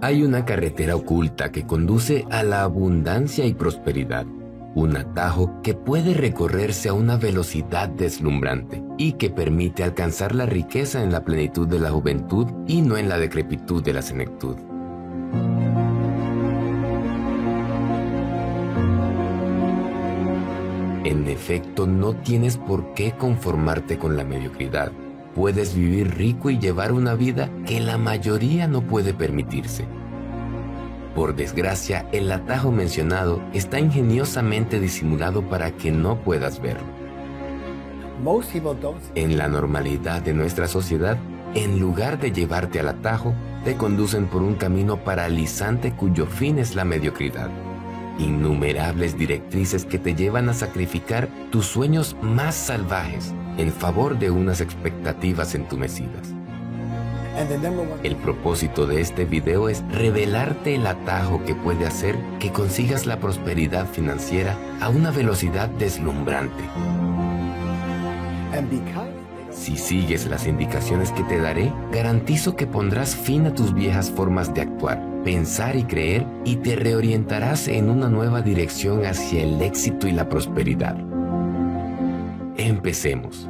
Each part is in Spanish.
Hay una carretera oculta que conduce a la abundancia y prosperidad. Un atajo que puede recorrerse a una velocidad deslumbrante y que permite alcanzar la riqueza en la plenitud de la juventud y no en la decrepitud de la senectud. En efecto, no tienes por qué conformarte con la mediocridad. Puedes vivir rico y llevar una vida que la mayoría no puede permitirse. Por desgracia, el atajo mencionado está ingeniosamente disimulado para que no puedas verlo. En la normalidad de nuestra sociedad, en lugar de llevarte al atajo, te conducen por un camino paralizante cuyo fin es la mediocridad innumerables directrices que te llevan a sacrificar tus sueños más salvajes en favor de unas expectativas entumecidas. El propósito de este video es revelarte el atajo que puede hacer que consigas la prosperidad financiera a una velocidad deslumbrante. Si sigues las indicaciones que te daré, garantizo que pondrás fin a tus viejas formas de actuar pensar y creer y te reorientarás en una nueva dirección hacia el éxito y la prosperidad. Empecemos.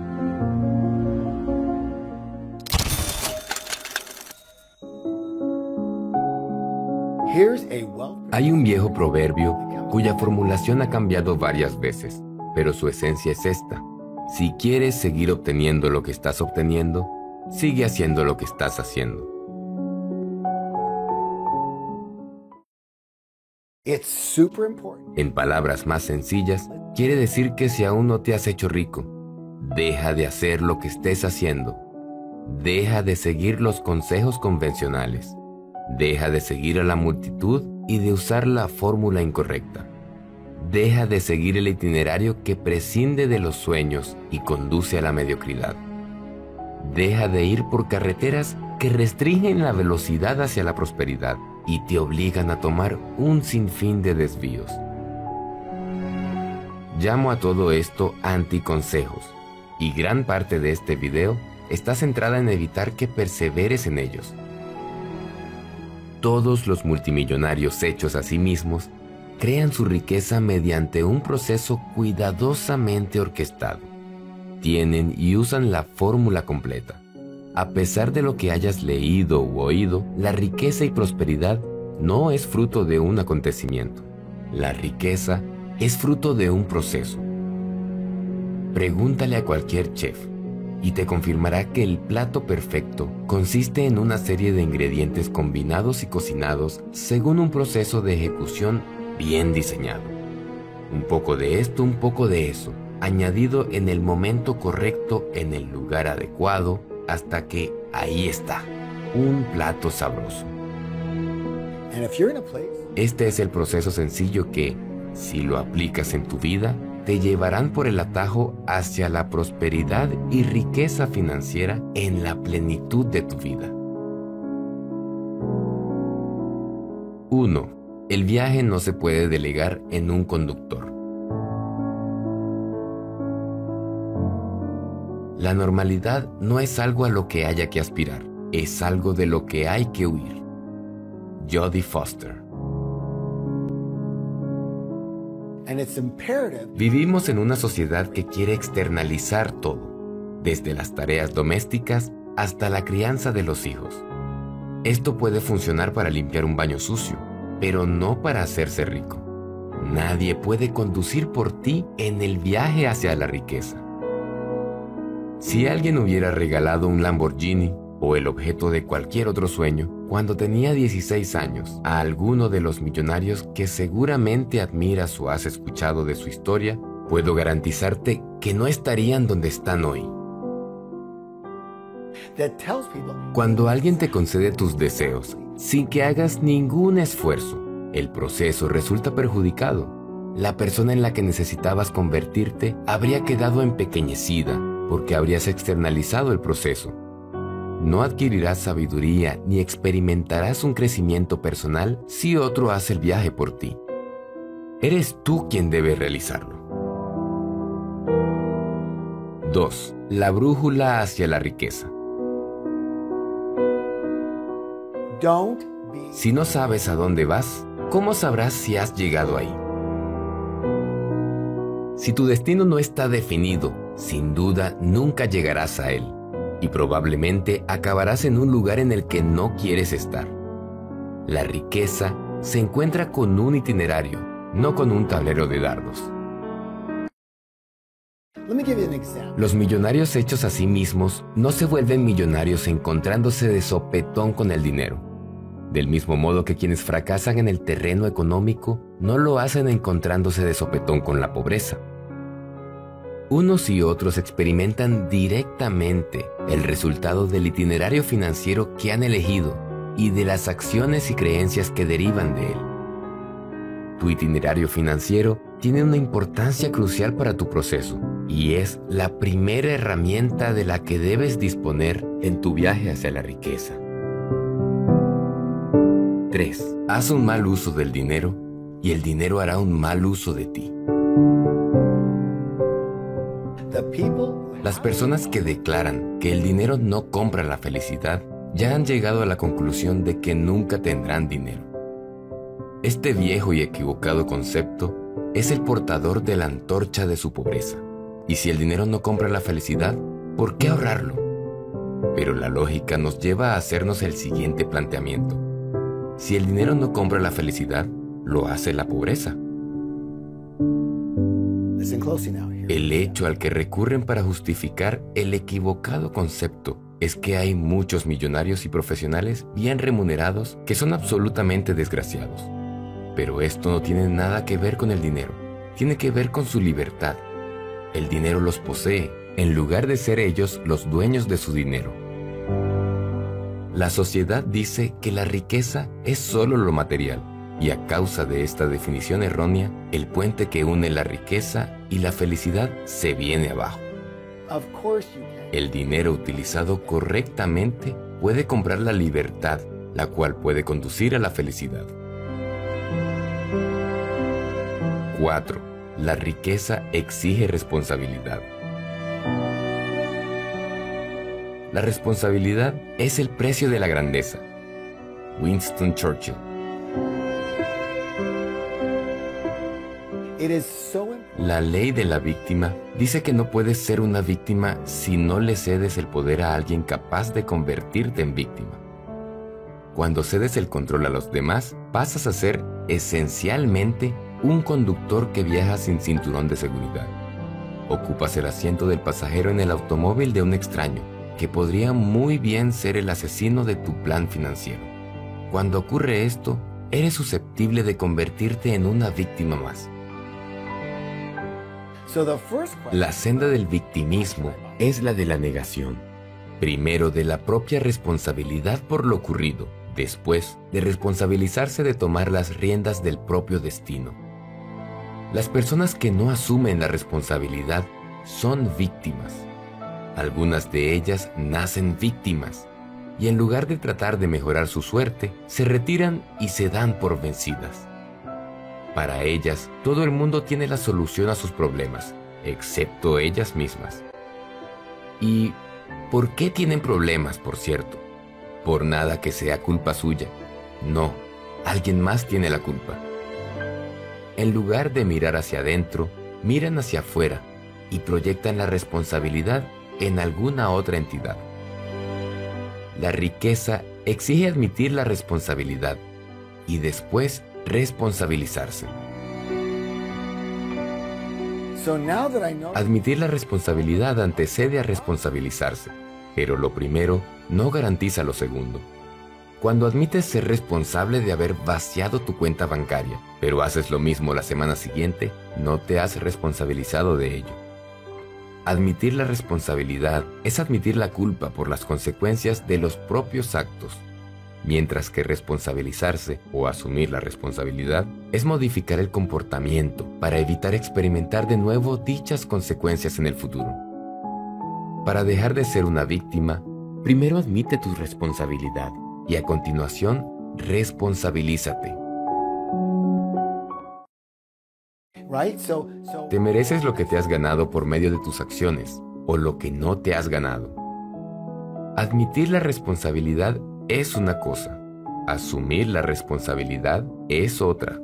Hay un viejo proverbio cuya formulación ha cambiado varias veces, pero su esencia es esta. Si quieres seguir obteniendo lo que estás obteniendo, sigue haciendo lo que estás haciendo. En palabras más sencillas, quiere decir que si aún no te has hecho rico, deja de hacer lo que estés haciendo. Deja de seguir los consejos convencionales. Deja de seguir a la multitud y de usar la fórmula incorrecta. Deja de seguir el itinerario que prescinde de los sueños y conduce a la mediocridad. Deja de ir por carreteras que restringen la velocidad hacia la prosperidad y te obligan a tomar un sinfín de desvíos. Llamo a todo esto anticonsejos y gran parte de este video está centrada en evitar que perseveres en ellos. Todos los multimillonarios hechos a sí mismos crean su riqueza mediante un proceso cuidadosamente orquestado. Tienen y usan la fórmula completa a pesar de lo que hayas leído u oído, la riqueza y prosperidad no es fruto de un acontecimiento. La riqueza es fruto de un proceso. Pregúntale a cualquier chef y te confirmará que el plato perfecto consiste en una serie de ingredientes combinados y cocinados según un proceso de ejecución bien diseñado. Un poco de esto, un poco de eso, añadido en el momento correcto, en el lugar adecuado, hasta que ahí está, un plato sabroso. Este es el proceso sencillo que, si lo aplicas en tu vida, te llevarán por el atajo hacia la prosperidad y riqueza financiera en la plenitud de tu vida. 1. El viaje no se puede delegar en un conductor. La normalidad no es algo a lo que haya que aspirar, es algo de lo que hay que huir. Jodie Foster Vivimos en una sociedad que quiere externalizar todo, desde las tareas domésticas hasta la crianza de los hijos. Esto puede funcionar para limpiar un baño sucio, pero no para hacerse rico. Nadie puede conducir por ti en el viaje hacia la riqueza. Si alguien hubiera regalado un Lamborghini o el objeto de cualquier otro sueño cuando tenía 16 años a alguno de los millonarios que seguramente admiras o has escuchado de su historia, puedo garantizarte que no estarían donde están hoy. Cuando alguien te concede tus deseos sin que hagas ningún esfuerzo, el proceso resulta perjudicado. La persona en la que necesitabas convertirte habría quedado empequeñecida porque habrías externalizado el proceso. No adquirirás sabiduría ni experimentarás un crecimiento personal si otro hace el viaje por ti. Eres tú quien debe realizarlo. 2. La brújula hacia la riqueza. Si no sabes a dónde vas, ¿cómo sabrás si has llegado ahí? Si tu destino no está definido, sin duda nunca llegarás a él y probablemente acabarás en un lugar en el que no quieres estar. La riqueza se encuentra con un itinerario, no con un tablero de dardos. Los millonarios hechos a sí mismos no se vuelven millonarios encontrándose de sopetón con el dinero. Del mismo modo que quienes fracasan en el terreno económico no lo hacen encontrándose de sopetón con la pobreza. Unos y otros experimentan directamente el resultado del itinerario financiero que han elegido y de las acciones y creencias que derivan de él. Tu itinerario financiero tiene una importancia crucial para tu proceso y es la primera herramienta de la que debes disponer en tu viaje hacia la riqueza. 3. Haz un mal uso del dinero y el dinero hará un mal uso de ti. Las personas que declaran que el dinero no compra la felicidad ya han llegado a la conclusión de que nunca tendrán dinero. Este viejo y equivocado concepto es el portador de la antorcha de su pobreza. Y si el dinero no compra la felicidad, ¿por qué ahorrarlo? Pero la lógica nos lleva a hacernos el siguiente planteamiento. Si el dinero no compra la felicidad, lo hace la pobreza. El hecho al que recurren para justificar el equivocado concepto es que hay muchos millonarios y profesionales bien remunerados que son absolutamente desgraciados. Pero esto no tiene nada que ver con el dinero, tiene que ver con su libertad. El dinero los posee, en lugar de ser ellos los dueños de su dinero. La sociedad dice que la riqueza es solo lo material, y a causa de esta definición errónea, el puente que une la riqueza y la felicidad se viene abajo. El dinero utilizado correctamente puede comprar la libertad, la cual puede conducir a la felicidad. 4. La riqueza exige responsabilidad. La responsabilidad es el precio de la grandeza. Winston Churchill La ley de la víctima dice que no puedes ser una víctima si no le cedes el poder a alguien capaz de convertirte en víctima. Cuando cedes el control a los demás, pasas a ser esencialmente un conductor que viaja sin cinturón de seguridad. Ocupas el asiento del pasajero en el automóvil de un extraño, que podría muy bien ser el asesino de tu plan financiero. Cuando ocurre esto, eres susceptible de convertirte en una víctima más. La senda del victimismo es la de la negación. Primero de la propia responsabilidad por lo ocurrido, después de responsabilizarse de tomar las riendas del propio destino. Las personas que no asumen la responsabilidad son víctimas. Algunas de ellas nacen víctimas y en lugar de tratar de mejorar su suerte, se retiran y se dan por vencidas. Para ellas, todo el mundo tiene la solución a sus problemas, excepto ellas mismas. ¿Y por qué tienen problemas, por cierto? Por nada que sea culpa suya. No, alguien más tiene la culpa. En lugar de mirar hacia adentro, miran hacia afuera y proyectan la responsabilidad en alguna otra entidad. La riqueza exige admitir la responsabilidad y después responsabilizarse. Admitir la responsabilidad antecede a responsabilizarse, pero lo primero no garantiza lo segundo. Cuando admites ser responsable de haber vaciado tu cuenta bancaria, pero haces lo mismo la semana siguiente, no te has responsabilizado de ello. Admitir la responsabilidad es admitir la culpa por las consecuencias de los propios actos mientras que responsabilizarse o asumir la responsabilidad es modificar el comportamiento para evitar experimentar de nuevo dichas consecuencias en el futuro. Para dejar de ser una víctima, primero admite tu responsabilidad y a continuación responsabilízate. Te mereces lo que te has ganado por medio de tus acciones o lo que no te has ganado. Admitir la responsabilidad es una cosa, Asumir la responsabilidad es otra.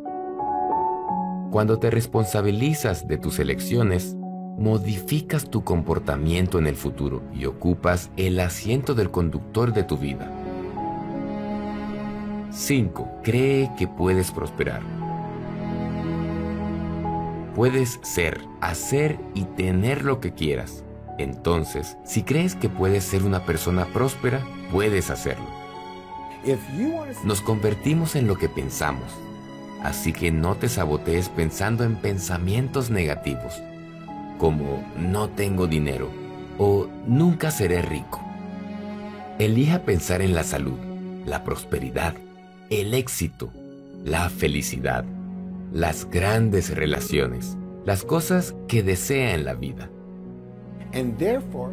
Cuando te responsabilizas de tus elecciones, modificas tu comportamiento en el futuro y ocupas el asiento del conductor de tu vida. 5. Cree que puedes prosperar. Puedes ser, hacer y tener lo que quieras. Entonces, si crees que puedes ser una persona próspera, puedes hacerlo. Nos convertimos en lo que pensamos, así que no te sabotees pensando en pensamientos negativos, como no tengo dinero o nunca seré rico. Elija pensar en la salud, la prosperidad, el éxito, la felicidad, las grandes relaciones, las cosas que desea en la vida.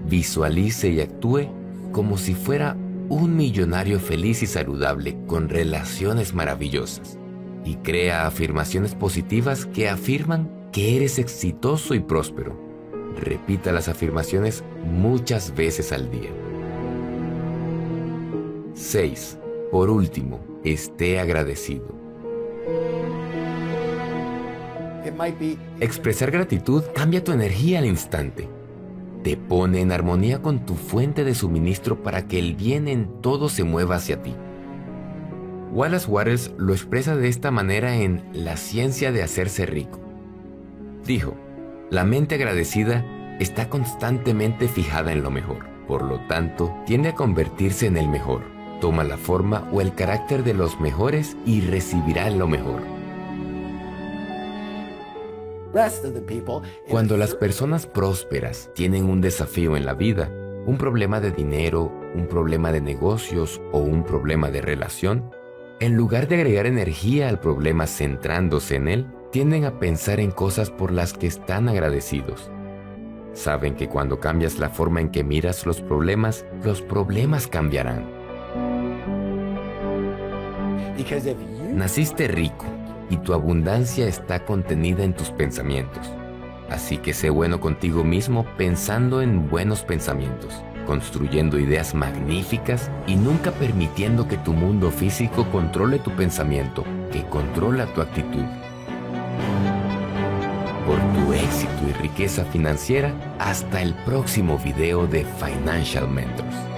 Visualice y actúe como si fuera un millonario feliz y saludable con relaciones maravillosas. Y crea afirmaciones positivas que afirman que eres exitoso y próspero. Repita las afirmaciones muchas veces al día. 6. Por último, esté agradecido. Expresar gratitud cambia tu energía al instante te pone en armonía con tu fuente de suministro para que el bien en todo se mueva hacia ti. Wallace Waters lo expresa de esta manera en La ciencia de hacerse rico. Dijo, la mente agradecida está constantemente fijada en lo mejor, por lo tanto, tiende a convertirse en el mejor. Toma la forma o el carácter de los mejores y recibirá lo mejor. Cuando las personas prósperas tienen un desafío en la vida, un problema de dinero, un problema de negocios o un problema de relación, en lugar de agregar energía al problema centrándose en él, tienden a pensar en cosas por las que están agradecidos. Saben que cuando cambias la forma en que miras los problemas, los problemas cambiarán. Naciste rico y tu abundancia está contenida en tus pensamientos. Así que sé bueno contigo mismo pensando en buenos pensamientos, construyendo ideas magníficas y nunca permitiendo que tu mundo físico controle tu pensamiento, que controla tu actitud. Por tu éxito y riqueza financiera, hasta el próximo video de Financial Mentors.